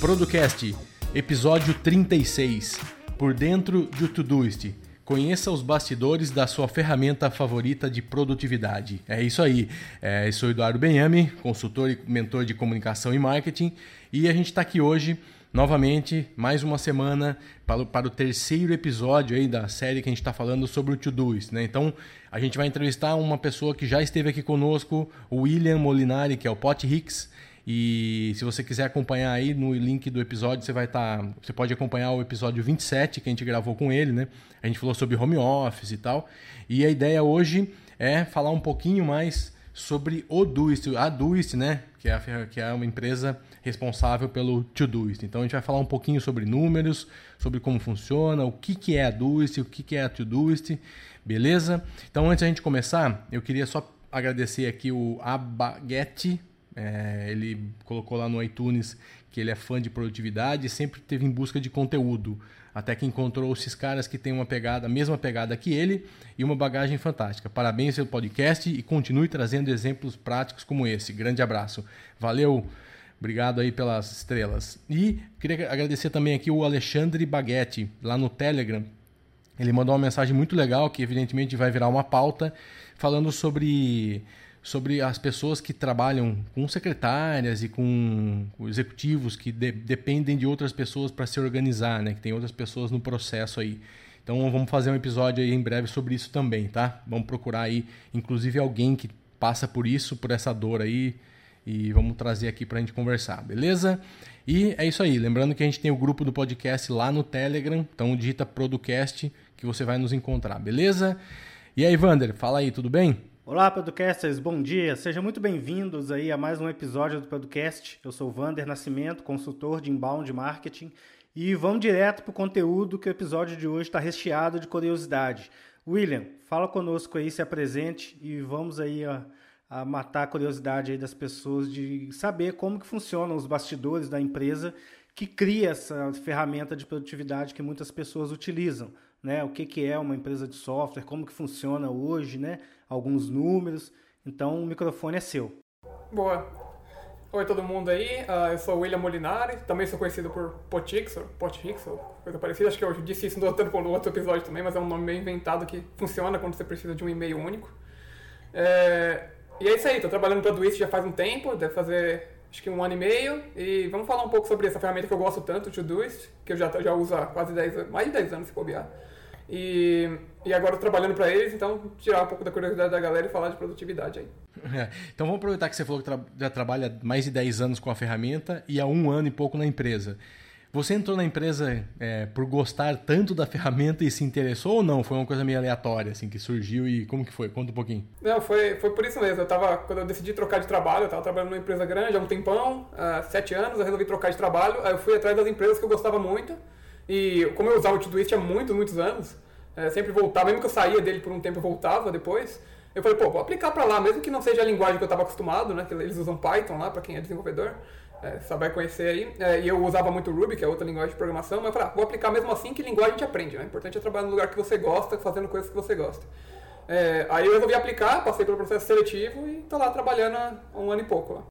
Producast, episódio 36. Por dentro de Todoist. Conheça os bastidores da sua ferramenta favorita de produtividade. É isso aí. É, eu sou Eduardo Benhame, consultor e mentor de comunicação e marketing, e a gente está aqui hoje novamente, mais uma semana para o, para o terceiro episódio aí da série que a gente está falando sobre o Todoist. Né? Então, a gente vai entrevistar uma pessoa que já esteve aqui conosco, o William Molinari, que é o Pot Hicks. E se você quiser acompanhar aí no link do episódio, você vai estar. Tá, você pode acompanhar o episódio 27 que a gente gravou com ele, né? A gente falou sobre home office e tal. E a ideia hoje é falar um pouquinho mais sobre o Doist, a Doist, né? Que é, a, que é uma empresa responsável pelo Todoist. Então a gente vai falar um pouquinho sobre números, sobre como funciona, o que, que é a Doist, o que, que é a Todoist, beleza? Então antes da gente começar, eu queria só agradecer aqui o Abaguete, é, ele colocou lá no iTunes que ele é fã de produtividade e sempre teve em busca de conteúdo. Até que encontrou esses caras que têm uma pegada, a mesma pegada que ele e uma bagagem fantástica. Parabéns pelo podcast e continue trazendo exemplos práticos como esse. Grande abraço. Valeu, obrigado aí pelas estrelas. E queria agradecer também aqui o Alexandre Baguetti, lá no Telegram. Ele mandou uma mensagem muito legal que evidentemente vai virar uma pauta falando sobre sobre as pessoas que trabalham com secretárias e com executivos que de, dependem de outras pessoas para se organizar, né? Que tem outras pessoas no processo aí. Então vamos fazer um episódio aí em breve sobre isso também, tá? Vamos procurar aí, inclusive alguém que passa por isso, por essa dor aí, e vamos trazer aqui para a gente conversar, beleza? E é isso aí. Lembrando que a gente tem o grupo do podcast lá no Telegram, então digita Producast que você vai nos encontrar, beleza? E aí, Vander, fala aí, tudo bem? Olá, podcasters, bom dia. Sejam muito bem-vindos aí a mais um episódio do podcast. Eu sou o Vander Nascimento, consultor de inbound marketing, e vamos direto para o conteúdo que o episódio de hoje está recheado de curiosidade. William, fala conosco aí, se apresente e vamos aí a, a matar a curiosidade aí das pessoas de saber como que funcionam os bastidores da empresa que cria essa ferramenta de produtividade que muitas pessoas utilizam né? O que, que é uma empresa de software, como que funciona hoje, né? Alguns números. Então o microfone é seu. Boa. Oi todo mundo aí, uh, eu sou o William Molinari, também sou conhecido por Potixor, Potixor, coisa parecida, acho que eu disse isso no outro, no outro episódio também, mas é um nome meio inventado que funciona quando você precisa de um e-mail único. É, e é isso aí, estou trabalhando para Twist já faz um tempo, deve fazer acho que um ano e meio, e vamos falar um pouco sobre essa ferramenta que eu gosto tanto, o Todoist, que eu já, já uso há quase 10 anos, mais de 10 anos se bobear. E, e agora trabalhando para eles, então tirar um pouco da curiosidade da galera e falar de produtividade aí. É, então vamos aproveitar que você falou que tra já trabalha mais de 10 anos com a ferramenta e há um ano e pouco na empresa. Você entrou na empresa é, por gostar tanto da ferramenta e se interessou ou não? Foi uma coisa meio aleatória, assim, que surgiu e como que foi? Conta um pouquinho. Não, foi, foi por isso mesmo. Eu tava, quando eu decidi trocar de trabalho, eu estava trabalhando numa empresa grande há um tempão, há sete anos, eu resolvi trocar de trabalho, aí eu fui atrás das empresas que eu gostava muito, e como eu usava o Todoist há muitos, muitos anos, é, sempre voltava, mesmo que eu saía dele por um tempo, eu voltava depois. Eu falei, pô, vou aplicar para lá, mesmo que não seja a linguagem que eu estava acostumado, né? Que eles usam Python lá, para quem é desenvolvedor, é, só vai conhecer aí. É, e eu usava muito Ruby, que é outra linguagem de programação, mas eu falei, ah, vou aplicar mesmo assim, que linguagem a gente aprende, né? O importante é trabalhar no lugar que você gosta, fazendo coisas que você gosta. É, aí eu resolvi aplicar, passei pelo processo seletivo e tô lá trabalhando há um ano e pouco lá.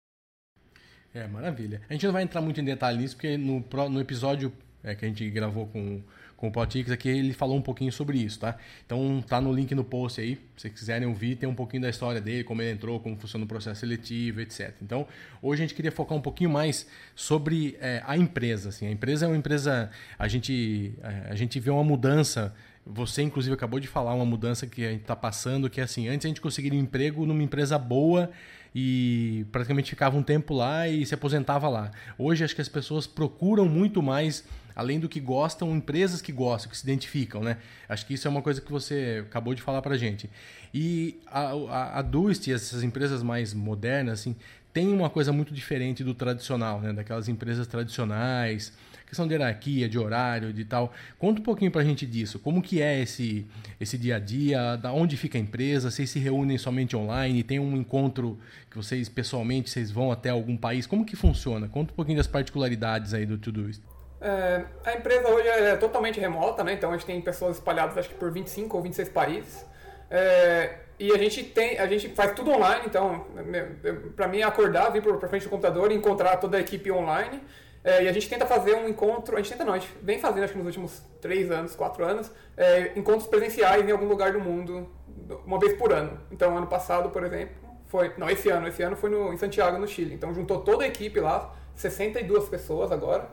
É, maravilha. A gente não vai entrar muito em detalhe nisso, porque no, no episódio é, que a gente gravou com, com o Potix aqui, ele falou um pouquinho sobre isso, tá? Então tá no link no post aí, se vocês quiserem ouvir, tem um pouquinho da história dele, como ele entrou, como funciona o processo seletivo, etc. Então, hoje a gente queria focar um pouquinho mais sobre é, a empresa. Assim. A empresa é uma empresa, a gente, a gente vê uma mudança você, inclusive, acabou de falar uma mudança que a gente está passando, que é assim, antes a gente conseguiria um emprego numa empresa boa e praticamente ficava um tempo lá e se aposentava lá. Hoje acho que as pessoas procuram muito mais, além do que gostam, empresas que gostam, que se identificam, né? Acho que isso é uma coisa que você acabou de falar pra gente. E a, a, a Dust e essas empresas mais modernas, assim, tem uma coisa muito diferente do tradicional, né? Daquelas empresas tradicionais, questão de hierarquia, de horário, de tal. Conta um pouquinho para a gente disso. Como que é esse, esse dia a dia? Da onde fica a empresa? Vocês se reúnem somente online? Tem um encontro que vocês pessoalmente vocês vão até algum país? Como que funciona? Conta um pouquinho das particularidades aí do tudo isso. É, a empresa hoje é totalmente remota, né? Então a gente tem pessoas espalhadas acho que por 25 ou 26 países. É, e a gente tem, a gente faz tudo online, então para mim é acordar, vir para frente do computador e encontrar toda a equipe online É, e a gente tenta fazer um encontro, a gente tenta não, a gente vem fazendo acho que nos últimos três anos, quatro anos, é, encontros presenciais em algum lugar do mundo, uma vez por ano. Então, ano passado, por exemplo, foi, não, esse ano, esse ano foi no, em Santiago, no Chile. Então, juntou toda a equipe lá, 62 pessoas agora,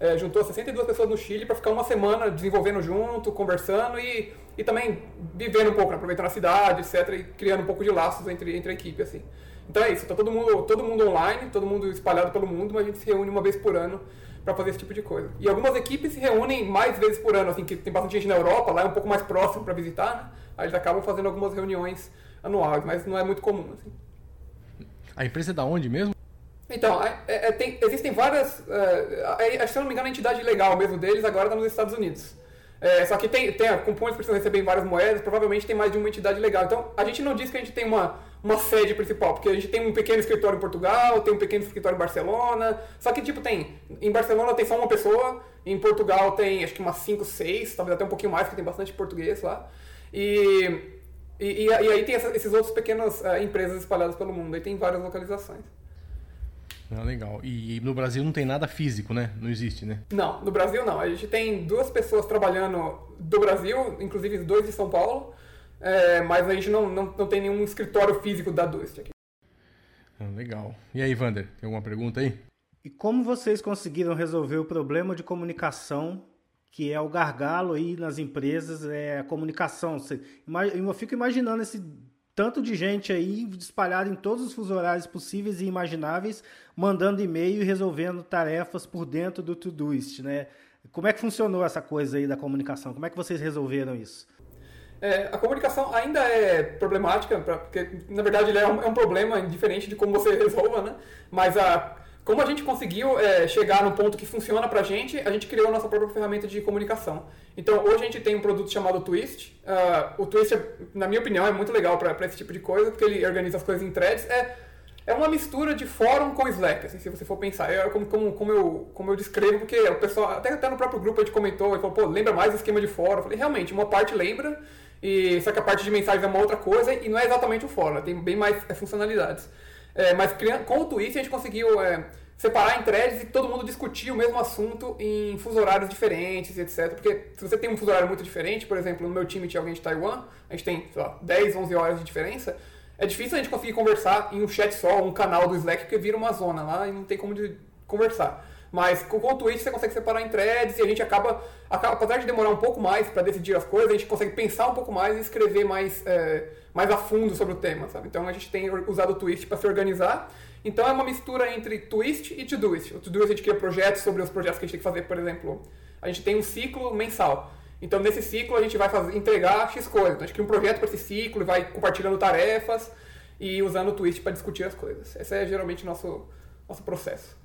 é, juntou 62 pessoas no Chile para ficar uma semana desenvolvendo junto, conversando e, e também vivendo um pouco, né, aproveitando a cidade, etc, e criando um pouco de laços entre, entre a equipe, assim. Então é isso, tá todo mundo, todo mundo online, todo mundo espalhado pelo mundo, mas a gente se reúne uma vez por ano para fazer esse tipo de coisa. E algumas equipes se reúnem mais vezes por ano, assim, que tem bastante gente na Europa, lá é um pouco mais próximo para visitar, né? Aí eles acabam fazendo algumas reuniões anuais, mas não é muito comum, assim. A empresa é da onde mesmo? Então, é, é, tem, existem várias. É, se eu não me engano, a entidade legal mesmo deles agora está nos Estados Unidos. É, só que tem, tem componentes que precisam receber em várias moedas, provavelmente tem mais de uma entidade legal. Então, a gente não diz que a gente tem uma, uma sede principal, porque a gente tem um pequeno escritório em Portugal, tem um pequeno escritório em Barcelona. Só que, tipo, tem. Em Barcelona tem só uma pessoa, em Portugal tem acho que umas 5, 6, talvez até um pouquinho mais, porque tem bastante português lá. E, e, e aí tem essa, esses outros pequenas uh, empresas espalhadas pelo mundo, aí tem várias localizações. Ah, legal. E no Brasil não tem nada físico, né? Não existe, né? Não, no Brasil não. A gente tem duas pessoas trabalhando do Brasil, inclusive dois de São Paulo, é, mas a gente não, não, não tem nenhum escritório físico da Dust aqui. Ah, legal. E aí, Vander, tem alguma pergunta aí? E como vocês conseguiram resolver o problema de comunicação, que é o gargalo aí nas empresas, é a comunicação? Eu fico imaginando esse tanto de gente aí espalhada em todos os fuso horários possíveis e imagináveis, mandando e-mail e resolvendo tarefas por dentro do Todoist, né? Como é que funcionou essa coisa aí da comunicação? Como é que vocês resolveram isso? É, a comunicação ainda é problemática, porque na verdade é um, é um, problema diferente de como você resolva, né? Mas a, como a gente conseguiu é, chegar no ponto que funciona pra gente, a gente criou a nossa própria ferramenta de comunicação. Então, hoje a gente tem um produto chamado Twist. Uh, o Twist, na minha opinião, é muito legal para esse tipo de coisa, porque ele organiza as coisas em threads. É, é uma mistura de fórum com Slack, assim, se você for pensar. É como, como, como, eu, como eu descrevo, porque o pessoal, até, até no próprio grupo a gente comentou, e falou, pô, lembra mais do esquema de fórum. Eu falei, realmente, uma parte lembra, e, só que a parte de mensagens é uma outra coisa, e não é exatamente o fórum, tem bem mais é, funcionalidades. É, mas com o Twist a gente conseguiu é, separar em threads e todo mundo discutir o mesmo assunto em fuso horários diferentes, etc. Porque se você tem um fuso horário muito diferente, por exemplo, no meu time tinha alguém de Taiwan, a gente tem, sei lá, 10, 11 horas de diferença, é difícil a gente conseguir conversar em um chat só, um canal do Slack, porque vira uma zona lá e não tem como de conversar. Mas com o Twitch você consegue separar em threads e a gente acaba, acaba apesar de demorar um pouco mais para decidir as coisas, a gente consegue pensar um pouco mais e escrever mais, é, mais a fundo sobre o tema, sabe? Então a gente tem usado o Twitch para se organizar então é uma mistura entre twist e Todoist. O Todoist a gente cria projetos sobre os projetos que a gente tem que fazer, por exemplo, a gente tem um ciclo mensal. Então nesse ciclo a gente vai fazer, entregar X coisas. Então a gente cria um projeto para esse ciclo e vai compartilhando tarefas e usando o twist para discutir as coisas. Esse é geralmente nosso, nosso processo.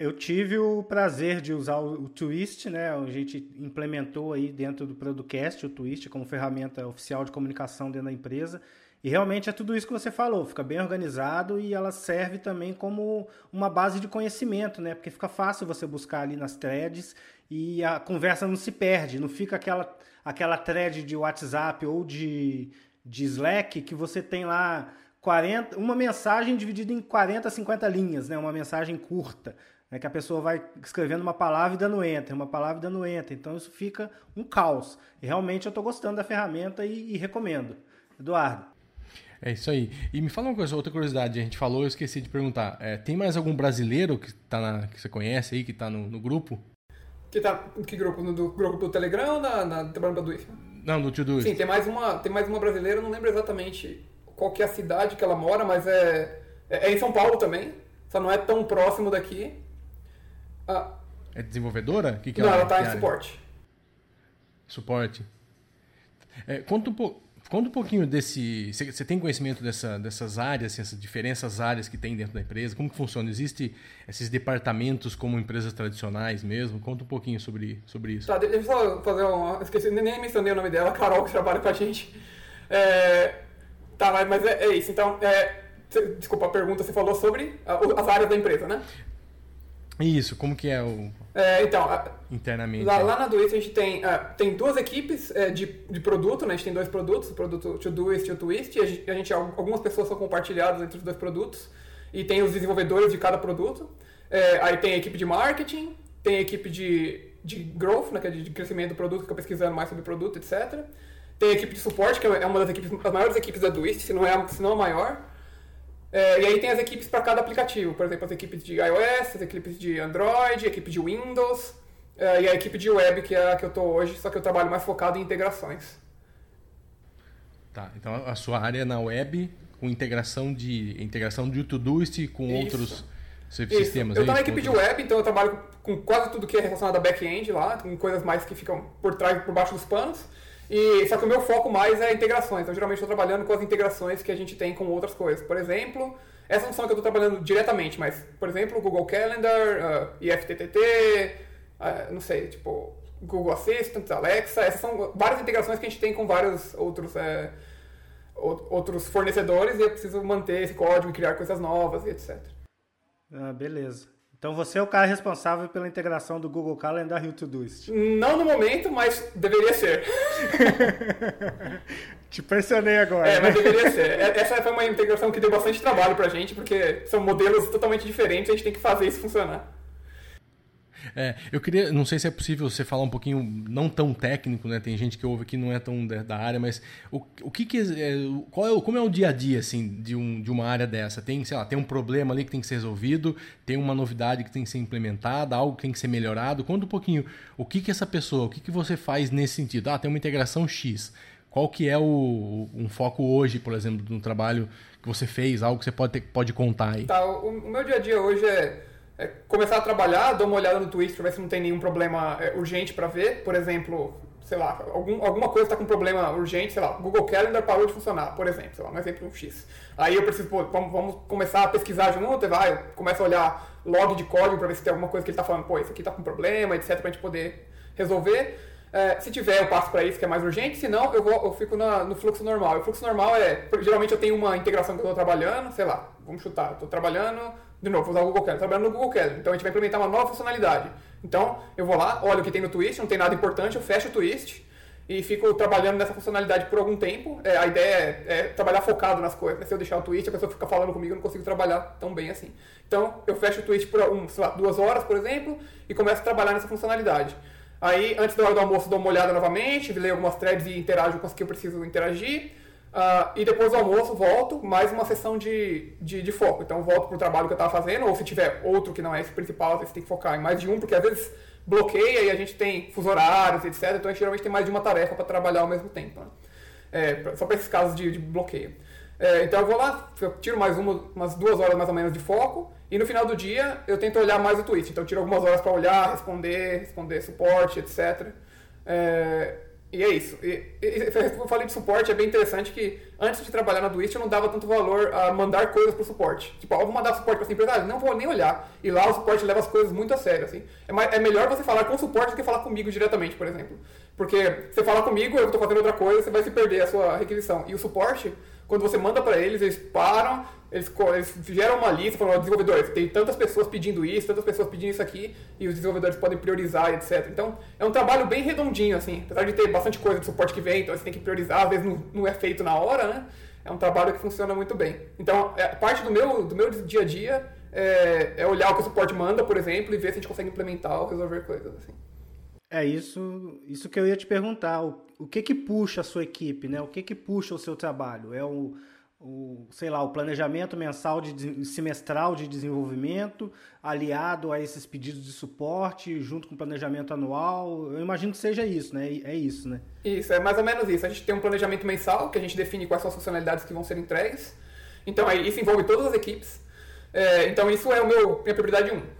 Eu tive o prazer de usar o Twist, né? A gente implementou aí dentro do Producast o Twist como ferramenta oficial de comunicação dentro da empresa. E realmente é tudo isso que você falou, fica bem organizado e ela serve também como uma base de conhecimento, né? Porque fica fácil você buscar ali nas threads e a conversa não se perde, não fica aquela, aquela thread de WhatsApp ou de, de Slack que você tem lá 40, uma mensagem dividida em 40, 50 linhas, né? Uma mensagem curta, né? Que a pessoa vai escrevendo uma palavra e dando enter, uma palavra e dando enter. Então isso fica um caos. E realmente eu estou gostando da ferramenta e, e recomendo. Eduardo. É isso aí. E me fala uma coisa, outra curiosidade, a gente falou, eu esqueci de perguntar. É, tem mais algum brasileiro que, tá na, que você conhece aí, que está no, no, grupo? Que tá. Que grupo? No do, grupo do Telegram ou na, na trabalhando pra Não, do Todoist. Sim, tem mais uma, tem mais uma brasileira, eu não lembro exatamente qual que é a cidade que ela mora, mas é, é, é em São Paulo também. Só não é tão próximo daqui. Ah, é desenvolvedora? Que que não, ela, ela tá em suporte. Suporte. É, conta um pouco. Conta um pouquinho desse. Você tem conhecimento dessa, dessas áreas, assim, essas diferenças áreas que tem dentro da empresa? Como que funciona? Existem esses departamentos como empresas tradicionais mesmo? Conta um pouquinho sobre, sobre isso. Tá, deixa eu só fazer um. Esqueci, nem mencionei o nome dela, Carol, que trabalha com a gente. É, tá, mas é, é isso. Então, é, desculpa a pergunta, você falou sobre as áreas da empresa, né? Isso, como que é o. É, então, internamente. Lá, lá na Doist a gente tem, uh, tem duas equipes uh, de, de produto, né? A gente tem dois produtos, o produto Todoist e o Twist, e a gente, a gente, algumas pessoas são compartilhadas entre os dois produtos. e tem os desenvolvedores de cada produto. É, aí tem a equipe de marketing, tem a equipe de, de growth, né, que é de crescimento do produto, que fica pesquisando mais sobre o produto, etc. Tem a equipe de suporte, que é uma das equipes, as maiores equipes da Twist, se não é, se não a maior. É, e aí tem as equipes para cada aplicativo, por exemplo, as equipes de iOS, as equipes de Android, a equipe de Windows é, e a equipe de web, que é a que eu estou hoje, só que eu trabalho mais focado em integrações. Tá, então a sua área é na web com integração de integração de Todoist com Isso. outros sistemas. Eu estou na equipe de web, então eu trabalho com quase tudo que é relacionado a back-end lá, com coisas mais que ficam por trás, por baixo dos panos. E, só que o meu foco mais é integrações. Então, geralmente, estou trabalhando com as integrações que a gente tem com outras coisas. Por exemplo, essa são que eu estou trabalhando diretamente, mas, por exemplo, Google Calendar, uh, IFTTT, uh, não sei, tipo, Google Assistant, Alexa. Essas são várias integrações que a gente tem com vários outros, é, outros fornecedores e eu preciso manter esse código e criar coisas novas e etc. Ah, beleza. Então você é o cara responsável pela integração do Google Calendar e o Todoist. Não no momento, mas deveria ser. Te pressionei agora. É, mas deveria ser. É, essa foi uma integração que deu bastante trabalho pra gente, porque são modelos totalmente diferentes, a gente tem que fazer isso funcionar. É, eu queria, não sei se é possível você falar um pouquinho, não tão técnico, né? Tem gente que ouve que não é tão da, área, mas o, o que, que é, qual é, como é o dia a dia assim de, um, de uma área dessa? Tem, sei lá, tem um problema ali que tem que ser resolvido, tem uma novidade que tem que ser implementada, algo que tem que ser melhorado. Conta um pouquinho o que que essa pessoa, o que que você faz nesse sentido? Ah, tem uma integração X. Qual que é o, um foco hoje, por exemplo, no trabalho que você fez, algo que você pode, ter, pode contar aí? Tá, o, o meu dia a dia hoje é é, começar a trabalhar, dou uma olhada no Twitch para ver se não tem nenhum problema é, urgente para ver. Por exemplo, sei lá, algum, alguma coisa está com problema urgente, sei lá, Google Calendar parou de funcionar, por exemplo, sei lá, um exemplo X. Aí eu preciso, pô, vamos, vamos começar a pesquisar junto, vai, começa a olhar log de código para ver se tem alguma coisa que ele está falando, pô, isso aqui está com problema, etc, para a gente poder resolver. É, se tiver, eu passo para isso que é mais urgente, se não, eu, eu fico na, no fluxo normal. E o fluxo normal é, geralmente eu tenho uma integração que eu estou trabalhando, sei lá, vamos chutar, estou trabalhando de novo, vou usar o Google Calendar, trabalhando no Google Calendar. Então a gente vai implementar uma nova funcionalidade. Então eu vou lá, olho o que tem no Twist, não tem nada importante, eu fecho o Twist e fico trabalhando nessa funcionalidade por algum tempo. É, a ideia é, é, trabalhar focado nas coisas. Se eu deixar o Twist, a pessoa fica falando comigo, eu não consigo trabalhar tão bem assim. Então eu fecho o Twist por um, lá, duas horas, por exemplo, e começo a trabalhar nessa funcionalidade. Aí, antes da hora do almoço, dou uma olhada novamente, leio algumas threads e interajo com as que eu preciso interagir. Uh, e depois do almoço volto, mais uma sessão de, de, de foco. Então volto para o trabalho que eu estava fazendo, ou se tiver outro que não é esse principal, você tem que focar em mais de um, porque às vezes bloqueia e a gente tem fuso horários, etc. Então a gente geralmente tem mais de uma tarefa para trabalhar ao mesmo tempo. Né? É, só para esses casos de, de bloqueio. É, então eu vou lá, eu tiro mais uma, umas duas horas mais ou menos de foco, e no final do dia eu tento olhar mais o tweet. Então eu tiro algumas horas para olhar, responder, responder suporte, etc. É, e é isso. E, e, eu falei de suporte, é bem interessante que antes de trabalhar na Twist eu não dava tanto valor a mandar coisas pro suporte. Tipo, ó, vou mandar suporte para essa empresa, ah, não vou nem olhar. E lá o suporte leva as coisas muito a sério, assim. É, é melhor você falar com o suporte do que falar comigo diretamente, por exemplo. Porque você fala comigo, eu estou fazendo outra coisa, você vai se perder a sua requisição. E o suporte, quando você manda para eles, eles param, eles, eles geram uma lista, falam, desenvolvedores, tem tantas pessoas pedindo isso, tantas pessoas pedindo isso aqui, e os desenvolvedores podem priorizar, etc. Então, é um trabalho bem redondinho, assim, apesar de ter bastante coisa de suporte que vem, então você tem que priorizar, às vezes não, não é feito na hora, né? É um trabalho que funciona muito bem. Então, é, parte do meu, do meu dia a dia é, é olhar o que o suporte manda, por exemplo, e ver se a gente consegue implementar ou resolver coisas, assim. É isso, isso que eu ia te perguntar. O, o que que puxa a sua equipe, né? O que que puxa o seu trabalho? É o, o sei lá, o planejamento mensal de semestral de desenvolvimento, aliado a esses pedidos de suporte, junto com o planejamento anual. Eu imagino que seja isso, né? É isso, né? Isso, é mais ou menos isso. A gente tem um planejamento mensal que a gente define quais são as funcionalidades que vão ser entregues. Então aí isso envolve todas as equipes. É, então isso é o meu minha prioridade 1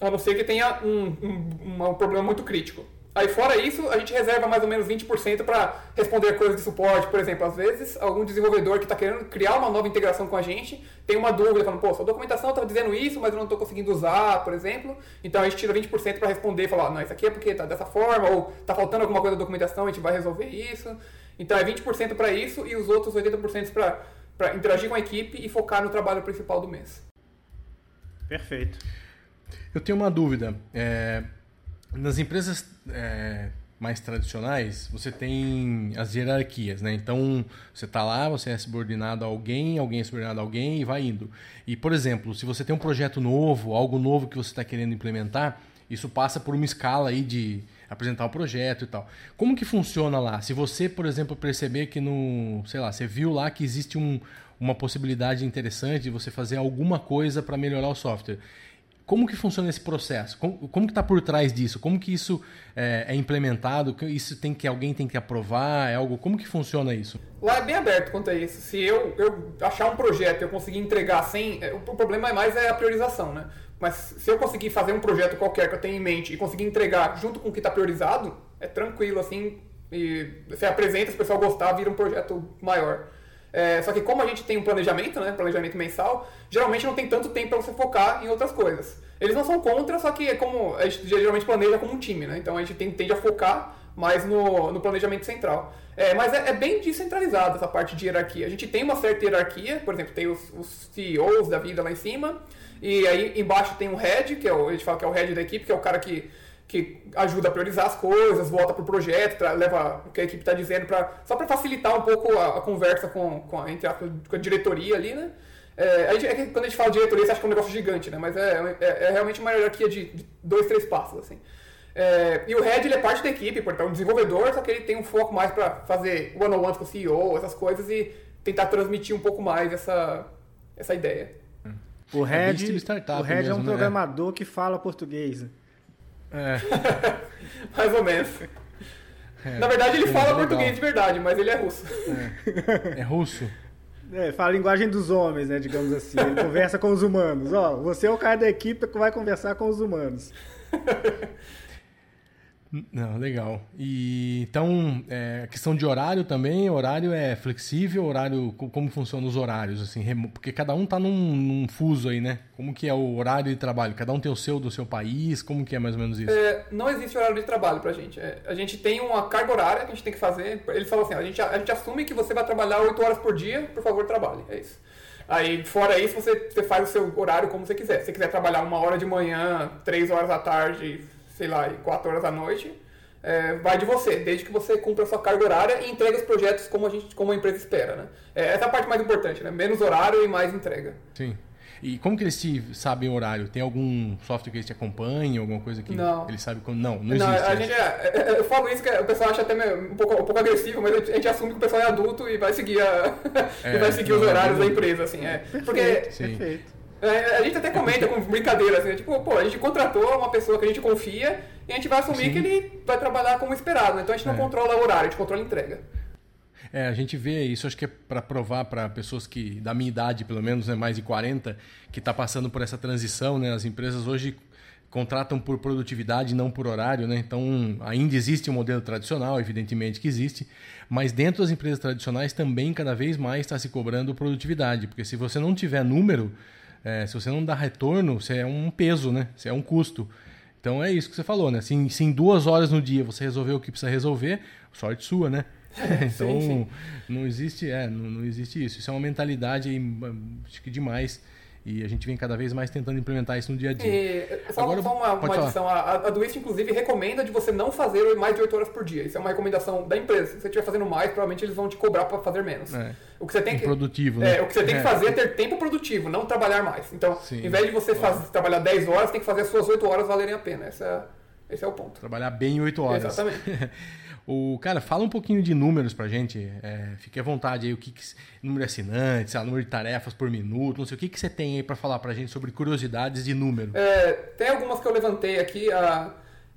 a não ser que tenha um, um, um problema muito crítico. Aí, fora isso, a gente reserva mais ou menos 20% para responder coisas de suporte. Por exemplo, às vezes, algum desenvolvedor que está querendo criar uma nova integração com a gente tem uma dúvida, falando, pô, sua documentação estava dizendo isso, mas eu não estou conseguindo usar, por exemplo. Então, a gente tira 20% para responder e falar, não, isso aqui é porque está dessa forma, ou está faltando alguma coisa da documentação, a gente vai resolver isso. Então, é 20% para isso e os outros 80% para interagir com a equipe e focar no trabalho principal do mês. Perfeito. Eu tenho uma dúvida. É, nas empresas é, mais tradicionais, você tem as hierarquias, né? Então, você está lá, você é subordinado a alguém, alguém é subordinado a alguém e vai indo. E, por exemplo, se você tem um projeto novo, algo novo que você está querendo implementar, isso passa por uma escala aí de apresentar o projeto e tal. Como que funciona lá? Se você, por exemplo, perceber que no, sei lá, você viu lá que existe um, uma possibilidade interessante de você fazer alguma coisa para melhorar o software. Como que funciona esse processo? Como, como que está por trás disso? Como que isso é, é, implementado? Isso tem que alguém tem que aprovar? É algo? Como que funciona isso? Lá é bem aberto quanto a isso. Se eu, eu achar um projeto eu conseguir entregar sem, é, o problema é mais é a priorização, né? Mas se eu conseguir fazer um projeto qualquer que eu tenho em mente e conseguir entregar junto com o que está priorizado, é tranquilo, assim, e você apresenta, se o pessoal gostar, vira um projeto maior. É, só que como a gente tem um planejamento, né, planejamento mensal, geralmente não tem tanto tempo para você focar em outras coisas. Eles não são contra, só que é como a gente geralmente planeja como um time, né? Então a gente tem, tende a focar mais no, no planejamento central. É, mas é, é, bem descentralizado essa parte de hierarquia. A gente tem uma certa hierarquia, por exemplo, tem os, os CEOs da vida lá em cima, e aí embaixo tem um head, que é o, a gente fala que é o head da equipe, que é o cara que, que ajuda a priorizar as coisas, volta pro projeto, leva o que a equipe está dizendo, pra, só para facilitar um pouco a, a conversa com, com, a, entre a, com a diretoria ali, né? É, a gente, é que quando a gente fala de diretoria, você acha que é um negócio gigante, né? Mas é, é, é realmente uma hierarquia de, de, dois, três passos, assim. É, e o head ele é parte da equipe, portanto, é um desenvolvedor, só que ele tem um foco mais para fazer one-on-ones com o CEO, essas coisas, e tentar transmitir um pouco mais essa, essa ideia. O Red, é o Red mesmo, é um né? programador que fala português. É. Mais ou menos. É, Na verdade, ele fala português de verdade, mas ele é russo. É, é russo? É, fala a linguagem dos homens, né, digamos assim. Ele conversa com os humanos. Ó, você é o cara da equipe que vai conversar com os humanos. Não, legal. E então, é, questão de horário também, horário é flexível, horário como funcionam os horários assim, porque cada um está num, num, fuso aí, né? Como que é o horário de trabalho? Cada um tem o seu do seu país, como que é mais ou menos isso? É, não existe horário de trabalho pra gente. É, a gente tem uma carga horária que a gente tem que fazer. Ele falou assim, a gente, a gente assume que você vai trabalhar 8 horas por dia, por favor, trabalhe. É isso. Aí, fora isso, você, você faz o seu horário como você quiser. Se você quiser trabalhar uma hora de manhã, três horas da tarde, sei lá, 4 horas da noite, é, vai de você, desde que você cumpra a sua carga horária e entregue os projetos como a, gente, como a empresa espera. Né? É, essa é a parte mais importante, né? menos horário e mais entrega. Sim. E como que eles te sabem o horário? Tem algum software que eles te acompanham, alguma coisa que não. eles sabem quando... Não, não, não existe. A gente é, é, é, eu falo isso que o pessoal acha até um pouco, um pouco agressivo, mas a gente assume que o pessoal é adulto e vai seguir, a, é, e vai seguir os horários da empresa. Assim, é. Porque, perfeito. É, a gente até comenta com brincadeira, assim, tipo, pô, a gente contratou uma pessoa que a gente confia e a gente vai assumir Sim. que ele vai trabalhar como esperado. Né? Então a gente não é. controla o horário, a gente controla a entrega. É, a gente vê isso, acho que é para provar para pessoas que, da minha idade, pelo menos, né, mais de 40, que está passando por essa transição, né? As empresas hoje contratam por produtividade, não por horário, né? Então, ainda existe um modelo tradicional, evidentemente que existe, mas dentro das empresas tradicionais também cada vez mais está se cobrando produtividade, porque se você não tiver número, é, se você não dá retorno, você é um peso, né? Você é um custo. Então é isso que você falou, né? Se, se em duas horas no dia você resolver o que precisa resolver, sorte sua, né? então sim, sim. não existe, é, não, não, existe isso. Isso é uma mentalidade aí, acho que demais e a gente vem cada vez mais tentando implementar isso no dia a dia. E, só, Agora, só uma, uma adição. A, a Twist, inclusive, recomenda de você não fazer mais de 8 horas por dia. Isso é uma recomendação da empresa. Se você estiver fazendo mais, provavelmente eles vão te cobrar para fazer menos. É. O que você tem que, produtivo, né? É, o que você tem que é. fazer é ter tempo produtivo, não trabalhar mais. Então, Sim, em vez de você fazer, trabalhar 10 horas, tem que fazer as suas 8 horas valerem a pena. Esse é, esse é o ponto. Trabalhar bem 8 horas. Exatamente. O, cara, fala um pouquinho de números pra gente. É, fique à vontade aí, o que, que número de assinantes, a número de tarefas por minuto, não sei o que, que você tem aí para falar pra gente sobre curiosidades de número. É, tem algumas que eu levantei aqui, a,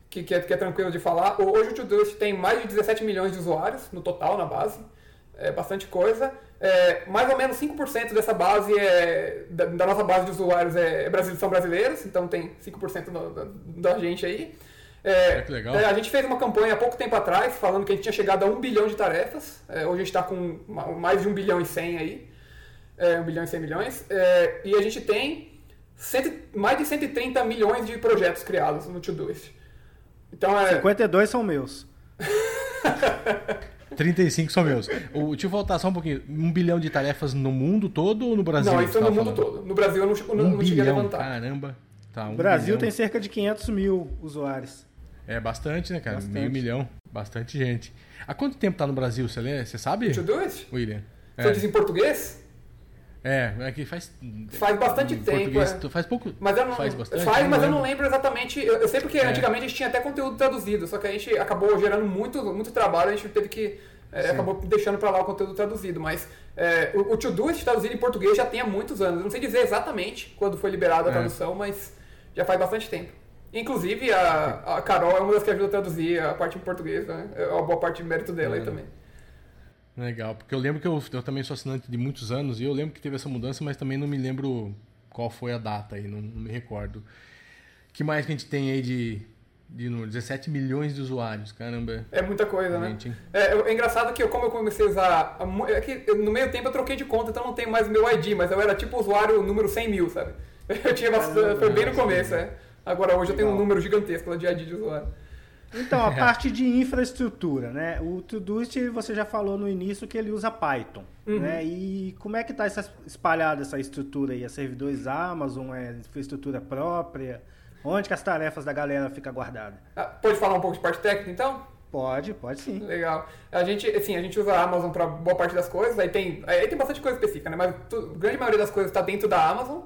que, que, é, que é tranquilo de falar. Hoje o Todoist tem mais de 17 milhões de usuários no total na base. É bastante coisa. É, mais ou menos 5% dessa base é, da, da, nossa base de usuários é, é são brasileiros, então tem 5% da, da gente aí. É, que legal. É, a gente fez uma campanha há pouco tempo atrás falando que a gente tinha chegado a um bilhão de tarefas. É, hoje a gente está com mais de um bilhão e cem aí. É, 1 bilhão e 100 milhões. É, e a gente tem cento, mais de 130 milhões de projetos criados no Todoist. Então, é... 52 são meus. 35 são meus. O, deixa eu voltar só um pouquinho. Um bilhão de tarefas no mundo todo ou no Brasil? Não, isso é no mundo todo. No Brasil eu não, não, um não cheguei bilhão, a levantar. Caramba. Tá, um o Brasil bilhão. tem cerca de 500 mil usuários. É bastante, né, cara? Bastante. Meio milhão. Bastante gente. Há quanto tempo tá no Brasil, você, lê? você sabe? O Todoist? William. Você É. diz em português? É, é que faz. Faz bastante em tempo, é. Faz pouco. Mas eu não. Faz bastante. faz, mas eu não lembro. exatamente. Eu, eu sei porque É. antigamente a gente tinha até conteúdo traduzido, só que a gente acabou gerando muito, muito trabalho, a gente teve que. é, acabou deixando pra lá o conteúdo traduzido. Mas é, o, o Todoist traduzido em português já tem há muitos anos. Eu não sei dizer exatamente quando foi liberada a É. tradução, mas já faz bastante tempo. Inclusive, a, a Carol é uma das que ajuda a traduzir a parte em português, né? É uma boa parte de mérito dela aí É. também. Legal, porque eu lembro que eu, eu também sou assinante de muitos anos e eu lembro que teve essa mudança, mas também não me lembro qual foi a data aí, não, não me recordo. que mais que a gente tem aí de, de número? 17 milhões de usuários, caramba. É muita coisa, né? Gente? É, é engraçado que eu, como eu comecei a usar. É que no meio tempo eu troquei de conta, então não tenho mais meu ID, mas eu era tipo usuário número 100 mil, sabe? Eu tinha bastante. Foi bem no começo, é. Agora hoje eu tenho um Legal. número gigantesco lá de ID de usuário. Então, a parte de infraestrutura, né? O Todoist, você já falou no início que ele usa Python, Uhum. né? E como é que está espalhada essa estrutura aí? É servidores Amazon? É infraestrutura própria? Onde que as tarefas da galera ficam guardadas? Ah, pode falar um pouco de parte técnica então? Pode, pode sim. Legal. A gente, assim, a gente usa a Amazon para boa parte das coisas, aí tem, aí tem bastante coisa específica, né? Mas a grande maioria das coisas está dentro da Amazon,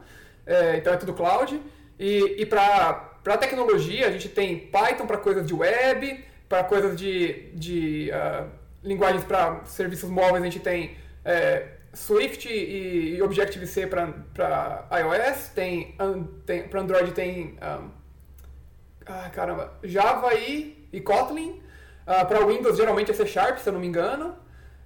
é, então é tudo cloud. E, e para tecnologia, a gente tem Python para coisas de web, para coisas de, de ah, linguagens para serviços móveis, a gente tem é, Swift e, e Objective-C para iOS, tem, an- tem para Android tem ah, ah, caramba, Java e, e Kotlin. para Windows geralmente é C Sharp, se eu não me engano.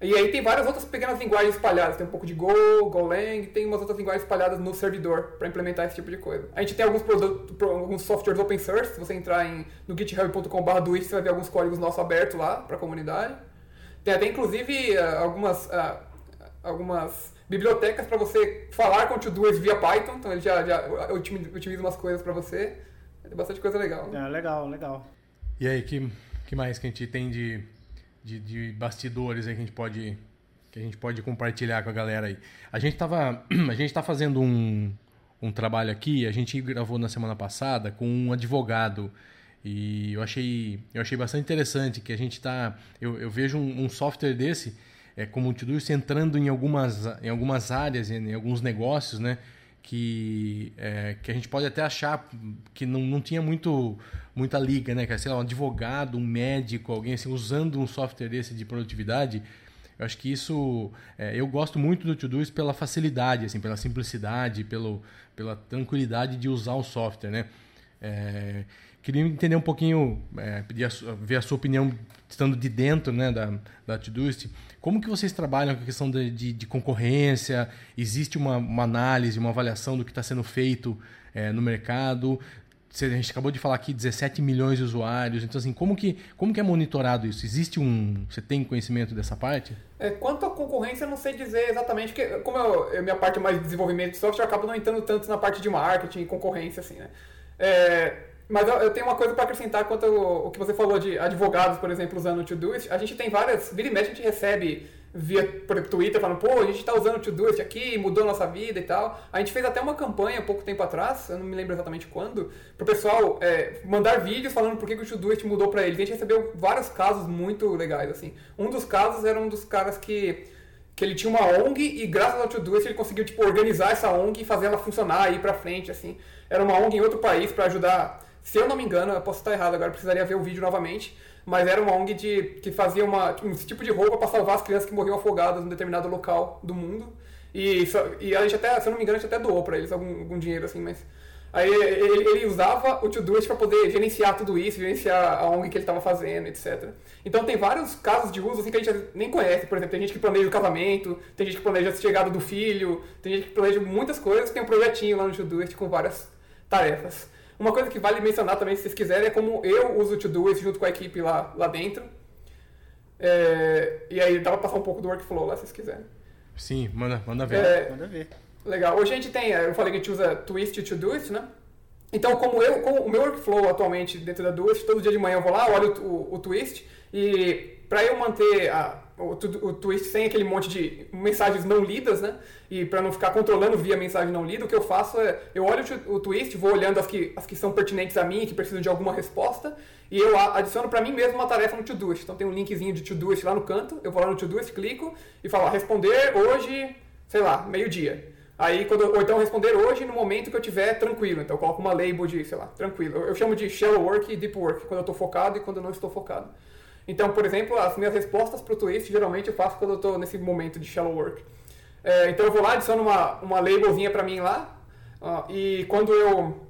E aí tem várias outras pequenas linguagens espalhadas. Tem um pouco de Go, Golang, tem umas outras linguagens espalhadas no servidor para implementar esse tipo de coisa. A gente tem alguns, produtos, pro- alguns softwares open source. Se você entrar em, no github.com.br do você vai ver alguns códigos nossos abertos lá para a comunidade. Tem até inclusive ah, algumas, ah, algumas bibliotecas para você falar com o Todoist via Python. Então ele já, já otimi- otimiza umas coisas para você. Tem bastante coisa legal. né? É, legal, legal. E aí, que, que mais que a gente tem de, de, de bastidores aí que a gente pode que a gente pode compartilhar com a galera aí? A gente tava a gente tá fazendo um, um trabalho aqui, a gente gravou na semana passada com um advogado e eu achei eu achei bastante interessante que a gente tá eu, eu vejo um, um software desse é como o Todoist entrando em algumas em algumas áreas em alguns negócios, né? Que, é, que a gente pode até achar que não, não tinha muito, muita liga, né? cara? Sei lá, um advogado, um médico, alguém assim, usando um software desse de produtividade. Eu acho que isso. é, eu gosto muito do Todoist pela facilidade, assim, pela simplicidade, pelo, pela tranquilidade de usar o software, né? É, queria entender um pouquinho, é, pedir a ver a sua opinião estando de dentro né, da, da Todoist. Como que vocês trabalham com a questão de, de, de concorrência? Existe uma, uma análise, uma avaliação do que está sendo feito é, no mercado? A gente acabou de falar aqui 17 milhões de usuários. Então, assim, como que, como que é monitorado isso? Existe um... Você tem conhecimento dessa parte? É, quanto à concorrência, eu não sei dizer exatamente, porque como eu, minha parte mais de desenvolvimento de software, eu acabo não entrando tanto na parte de marketing e concorrência, assim, né? É, mas eu, eu tenho uma coisa para acrescentar quanto ao, o que você falou de advogados, por exemplo, usando o Todoist. A gente tem várias, vira e mexe, a gente recebe via por Twitter falando, pô, a gente está usando o Todoist aqui, mudou nossa vida e tal. A gente fez até uma campanha pouco tempo atrás, eu não me lembro exatamente quando, pro pessoal é, mandar vídeos falando por que, que o Todoist mudou para eles. A gente recebeu vários casos muito legais, assim. Um dos casos era um dos caras que que ele tinha uma ONG e graças ao Todoist ele conseguiu tipo organizar essa ONG e fazer ela funcionar ir para frente assim. Era uma ONG em outro país para ajudar, se eu não me engano, eu posso estar errado agora, precisaria ver o vídeo novamente, mas era uma ONG de que fazia uma um tipo de roupa para salvar as crianças que morriam afogadas em determinado local do mundo. E, só- e a gente até, se eu não me engano, a gente até doou para eles algum, algum dinheiro assim, mas Aí ele, ele usava o Todoist para poder gerenciar tudo isso, gerenciar a ONG que ele estava fazendo, etc. Então tem vários casos de uso assim, que a gente nem conhece. Por exemplo, tem gente que planeja o casamento, tem gente que planeja a chegada do filho, tem gente que planeja muitas coisas, tem um projetinho lá no Todoist com várias tarefas. Uma coisa que vale mencionar também, se vocês quiserem, é como eu uso o Todoist junto com a equipe lá, lá dentro. É, e aí dá pra passar um pouco do workflow lá, se vocês quiserem. Sim, manda, manda ver. É, Manda ver. Legal. Hoje a gente tem, eu falei que a gente usa Twist e Todoist, né? então, como eu, com o meu workflow atualmente dentro da Doist, todo dia de manhã eu vou lá, olho o, o twist e para eu manter a, o, o, twist sem aquele monte de mensagens não lidas, né? E para não ficar controlando via mensagem não lida, o que eu faço é eu olho o, twist, vou olhando as que, as que são pertinentes a mim, que precisam de alguma resposta, e eu adiciono para mim mesmo uma tarefa no Todoist. Então tem um linkzinho de Todoist lá no canto, eu vou lá no Todoist, clico e falo, responder hoje, sei lá, meio-dia. Aí, quando, ou então responder hoje no momento que eu estiver tranquilo. Então eu coloco uma label de, sei lá, tranquilo. Eu, eu chamo de shallow work e deep work, quando eu estou focado e quando eu não estou focado. Então, por exemplo, as minhas respostas para o twist geralmente eu faço quando eu estou nesse momento de shallow work. É, então eu vou lá, adiciono uma, uma labelzinha para mim lá, e quando eu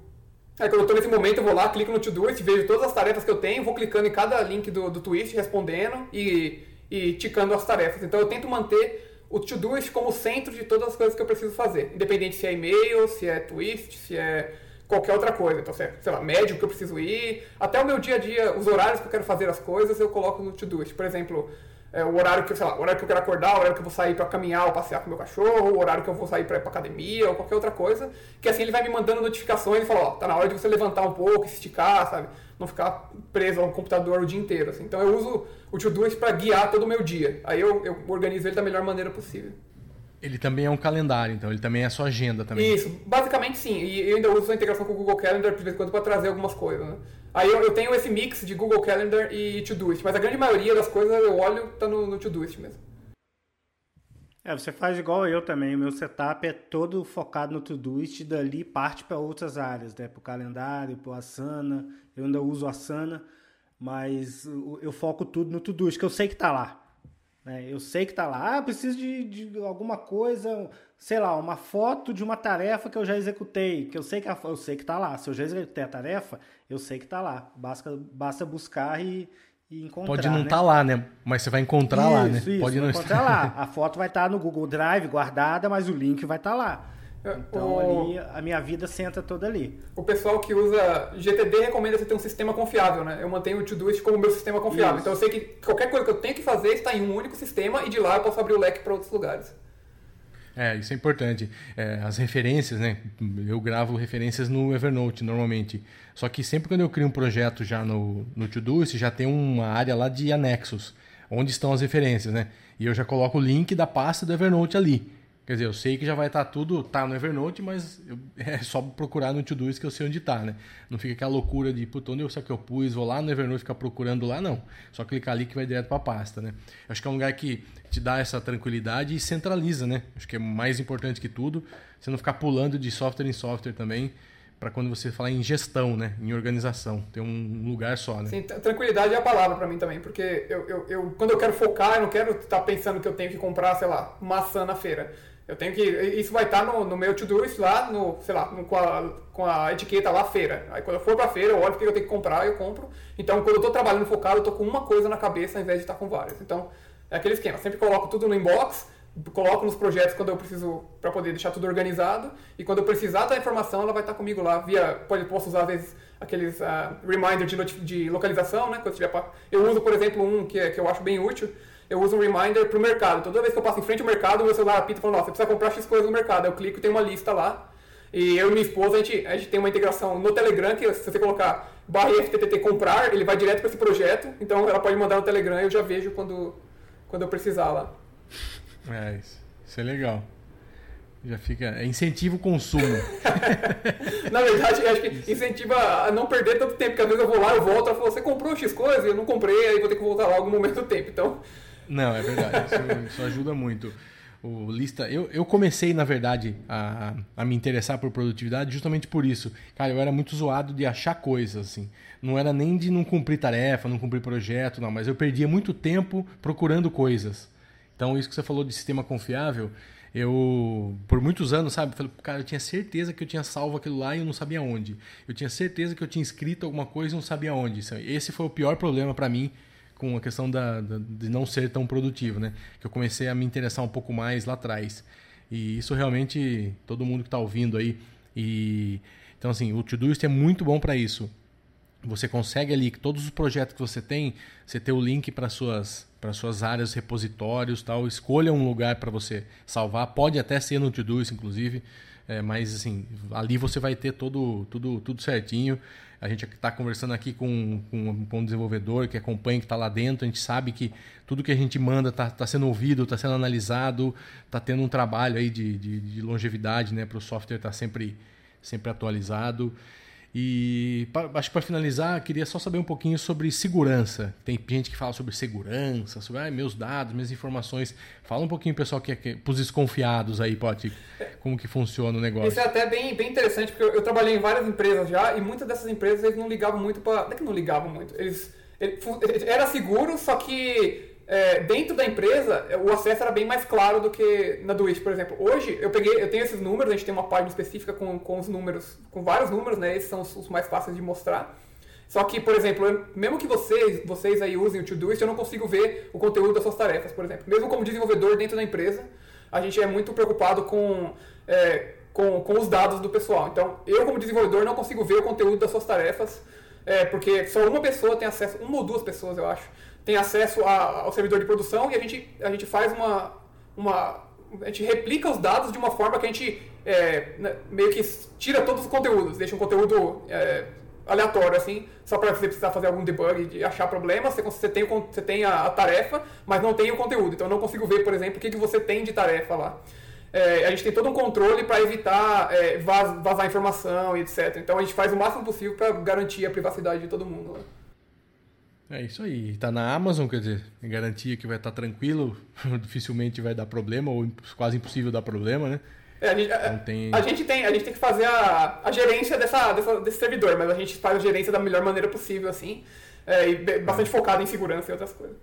Aí quando estou nesse momento, eu vou lá, clico no Todoist, vejo todas as tarefas que eu tenho, vou clicando em cada link do, do twist, respondendo e, e ticando as tarefas. Então eu tento manter o Todoist como centro de todas as coisas que eu preciso fazer. Independente se é e-mail, se é twist, se é qualquer outra coisa. Então, é, sei lá, médico que eu preciso ir, até o meu dia a dia, os horários que eu quero fazer as coisas, eu coloco no Todoist. Por exemplo, é, o horário que, sei lá, o horário que eu quero acordar, o horário que eu vou sair para caminhar ou passear com meu cachorro, o horário que eu vou sair para academia ou qualquer outra coisa, que assim ele vai me mandando notificações e fala, ó, tá na hora de você levantar um pouco, esticar, sabe? Não ficar preso ao computador o dia inteiro, assim. Então eu uso o Todoist para guiar todo o meu dia. Aí eu, eu organizo ele da melhor maneira possível. Ele também é um calendário, então ele também é a sua agenda também. Isso, basicamente sim. E eu ainda uso a integração com o Google Calendar de vez em quando para trazer algumas coisas. Né? Aí eu, eu, tenho esse mix de Google Calendar e Todoist, mas a grande maioria das coisas eu olho tá no, no Todoist mesmo. É, você faz igual eu também. O meu setup é todo focado no Todoist e dali parte para outras áreas, né? Para o calendário, para o Asana. Eu ainda uso Asana, mas eu foco tudo no Todoist, que eu sei que está lá. Né? Eu sei que está lá. Ah, preciso de, de alguma coisa, sei lá, uma foto de uma tarefa que eu já executei, que eu sei que a, eu sei que está lá. Se eu já executei a tarefa, eu sei que está lá. Basta, basta buscar e, e encontrar. Pode não estar né? tá lá, né? Mas você vai encontrar isso, lá, né? Isso, Pode não encontrar lá. A foto vai estar tá no Google Drive guardada, mas o link vai estar tá lá. Então o... ali a minha vida senta toda ali. O pessoal que usa GTD recomenda você ter um sistema confiável, né? Eu mantenho o Todoist como meu sistema confiável. Isso. Então eu sei que qualquer coisa que eu tenho que fazer está em um único sistema e de lá eu posso abrir o leque para outros lugares. É, isso é importante. É, as referências, né? Eu gravo referências no Evernote normalmente. Só que sempre quando eu crio um projeto já no, no Todoist, já tem uma área lá de anexos, onde estão as referências, né? E eu já coloco o link da pasta do Evernote ali. Quer dizer, eu sei que já vai estar tá tudo, tá no Evernote, mas eu, é só procurar no Todoist que eu sei onde está, né? Não fica aquela loucura de, puta, onde eu sei que eu pus, vou lá no Evernote ficar procurando lá, não. Só clicar ali que vai direto para a pasta, né? Acho que é um lugar que te dá essa tranquilidade e centraliza, né? Acho que é mais importante que tudo, você não ficar pulando de software em software também, para quando você falar em gestão, né? Em organização, ter um lugar só, né? Sim, tranquilidade é a palavra para mim também, porque eu, eu, eu, quando eu quero focar, eu não quero estar tá pensando que eu tenho que comprar, sei lá, maçã na feira eu tenho que. Isso vai estar no, no meu to-doist lá, no, sei lá, no, com, a, com a etiqueta lá, feira. Aí quando eu for pra feira, eu olho o que eu tenho que comprar eu compro. Então quando eu tô trabalhando focado, eu tô com uma coisa na cabeça ao invés de estar com várias. Então é aquele esquema. Sempre coloco tudo no inbox, coloco nos projetos quando eu preciso, para poder deixar tudo organizado. E quando eu precisar da informação, ela vai estar comigo lá via. Pode, posso usar às vezes aqueles uh, reminder de, de localização, né? Quando tiver pra, eu uso, por exemplo, um que, é, que eu acho bem útil eu uso um reminder pro mercado. Toda vez que eu passo em frente ao mercado, o meu celular apita e fala, nossa, você precisa comprar X coisas no mercado. Eu clico e tem uma lista lá. E eu e minha esposa, a gente, a gente tem uma integração no Telegram, que se você colocar barra FTTT comprar, ele vai direto para esse projeto. Então ela pode mandar no Telegram e eu já vejo quando, quando eu precisar lá. É, isso, isso é legal. Já fica. É incentiva o consumo. Na verdade, acho que incentiva a não perder tanto tempo, porque às vezes eu vou lá, eu volto, ela falou, você comprou X coisa e eu não comprei, aí vou ter que voltar lá algum momento do tempo. Então, não, é verdade. Isso, isso ajuda muito. O lista, eu, eu comecei, na verdade, a, a me interessar por produtividade justamente por isso. Cara, eu era muito zoado de achar coisas, assim. Não era nem de não cumprir tarefa, não cumprir projeto, não, mas eu perdia muito tempo procurando coisas. Então, isso que você falou de sistema confiável, eu, por muitos anos, sabe, falei, cara, eu tinha certeza que eu tinha salvo aquilo lá e eu não sabia onde. Eu tinha certeza que eu tinha escrito alguma coisa e não sabia onde. Esse foi o pior problema para mim com a questão da, da, de não ser tão produtivo, né? Que eu comecei a me interessar um pouco mais lá atrás. E isso realmente, todo mundo que está ouvindo aí. E, então, assim, o Todoist é muito bom para isso. você consegue ali todos os projetos que você tem, você ter o link para suas para suas áreas, repositórios, tal. Escolha um lugar para você salvar. Pode até ser no Todoist, inclusive, é, mas assim ali você vai ter todo tudo tudo certinho. A gente está conversando aqui com, com, com, um desenvolvedor que acompanha, que está lá dentro. A gente sabe que tudo que a gente manda está tá sendo ouvido, está sendo analisado, está tendo um trabalho aí de, de, de longevidade né, para o software estar tá sempre, sempre atualizado. E acho que para finalizar, queria só saber um pouquinho sobre segurança. Tem gente que fala sobre segurança, sobre ah, meus dados, minhas informações. Fala um pouquinho, pessoal, que, que para os desconfiados aí, pode como que funciona o negócio. Isso é até bem, bem interessante, porque eu, eu, trabalhei em várias empresas já, e muitas dessas empresas eles não ligavam muito para. Não é que não ligavam muito. Eles, ele, era seguro, só que é, dentro da empresa, o acesso era bem mais claro do que na do por exemplo. Hoje, eu peguei, eu tenho esses números, a gente tem uma página específica com, com os números, com vários números, né? Esses são os, os mais fáceis de mostrar. Só que, por exemplo, eu, mesmo que vocês, vocês aí usem o Todoist, eu não consigo ver o conteúdo das suas tarefas, por exemplo. Mesmo como desenvolvedor dentro da empresa, a gente é muito preocupado com, é, com, com os dados do pessoal. Então, eu como desenvolvedor não consigo ver o conteúdo das suas tarefas, é, porque só uma pessoa tem acesso, uma ou duas pessoas, eu acho, tem acesso a, ao servidor de produção e a gente, a gente faz uma, uma. A gente replica os dados de uma forma que a gente é, né, meio que tira todos os conteúdos, deixa um conteúdo é, aleatório, assim, só para você precisar fazer algum debug de achar problemas. Você, você tem, você tem a, tarefa, mas não tem o conteúdo. Então eu não consigo ver, por exemplo, o que, que você tem de tarefa lá. É, a gente tem todo um controle para evitar é, vaz, vazar informação e etc. Então a gente faz o máximo possível para garantir a privacidade de todo mundo. Né? É isso aí. Está na Amazon, quer dizer, garantia que vai estar tá tranquilo, dificilmente vai dar problema, ou quase impossível dar problema, né? É, a, gente, então tem... a, gente, tem... a gente tem que fazer a, a gerência dessa, dessa, desse servidor, mas a gente faz a gerência da melhor maneira possível, assim, é, e bastante é. focado em segurança e outras coisas.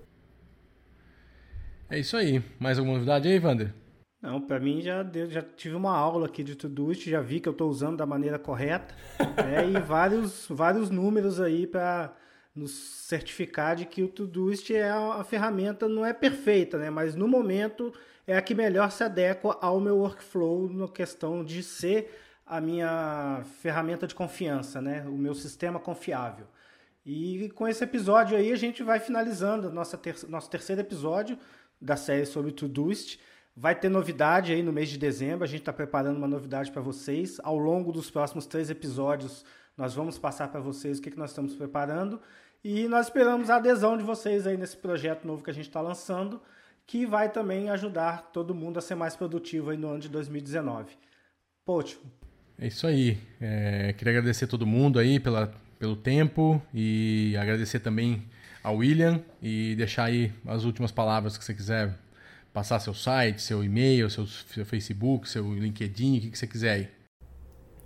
É isso aí. Mais alguma novidade aí, Wander? Não, para mim já, deu, já tive uma aula aqui de Todoist, já vi que eu estou usando da maneira correta, né, e vários, vários números aí para nos certificar de que o Todoist é a, ferramenta não é perfeita, né? Mas no momento é a que melhor se adequa ao meu workflow na questão de ser a minha ferramenta de confiança, né? O meu sistema confiável. E com esse episódio aí a gente vai finalizando nossa ter nosso terceiro episódio da série sobre Todoist. Vai ter novidade aí no mês de dezembro. A gente está preparando uma novidade para vocês. Ao longo dos próximos três episódios, nós vamos passar para vocês o que, que nós estamos preparando. E nós esperamos a adesão de vocês aí nesse projeto novo que a gente está lançando, que vai também ajudar todo mundo a ser mais produtivo aí no ano de 2019. Poxa. É isso aí. É, queria agradecer todo mundo aí pela, pelo tempo e agradecer também ao William e deixar aí as últimas palavras que você quiser passar seu site, seu e-mail, seu, seu Facebook, seu LinkedIn, o que, que você quiser aí.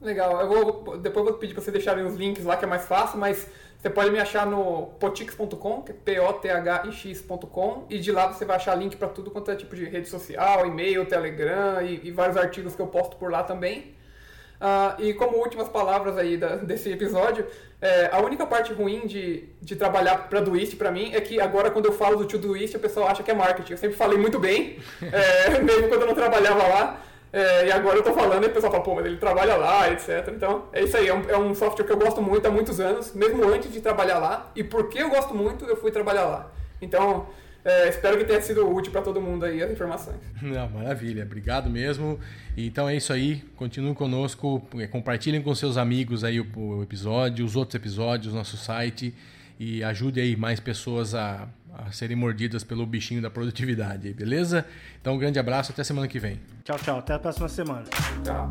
Legal, eu vou depois vou pedir para você deixarem os links lá que é mais fácil, mas você pode me achar no potix.com, que é P-O-T-H-I-X.com, e de lá você vai achar link para tudo quanto é tipo de rede social, e-mail, Telegram e, e vários artigos que eu posto por lá também. Uh, e como últimas palavras aí da, desse episódio, é, a única parte ruim de, de trabalhar para Doist para mim é que agora quando eu falo do Todoist o pessoal acha que é marketing. Eu sempre falei muito bem, é, mesmo quando eu não trabalhava lá. É, e agora eu tô falando e o pessoal fala, pô, mas ele trabalha lá, etc. Então, é isso aí, é um, é um, software que eu gosto muito há muitos anos, mesmo antes de trabalhar lá. E porque eu gosto muito, eu fui trabalhar lá. Então, é, espero que tenha sido útil para todo mundo aí as informações. Não, maravilha, obrigado mesmo. Então é isso aí, continuem conosco, é, compartilhem com seus amigos aí o, o episódio, os outros episódios, nosso site e ajude aí mais pessoas a, a serem mordidas pelo bichinho da produtividade, beleza? Então um grande abraço, até semana que vem. Tchau, tchau, até a próxima semana. Tchau.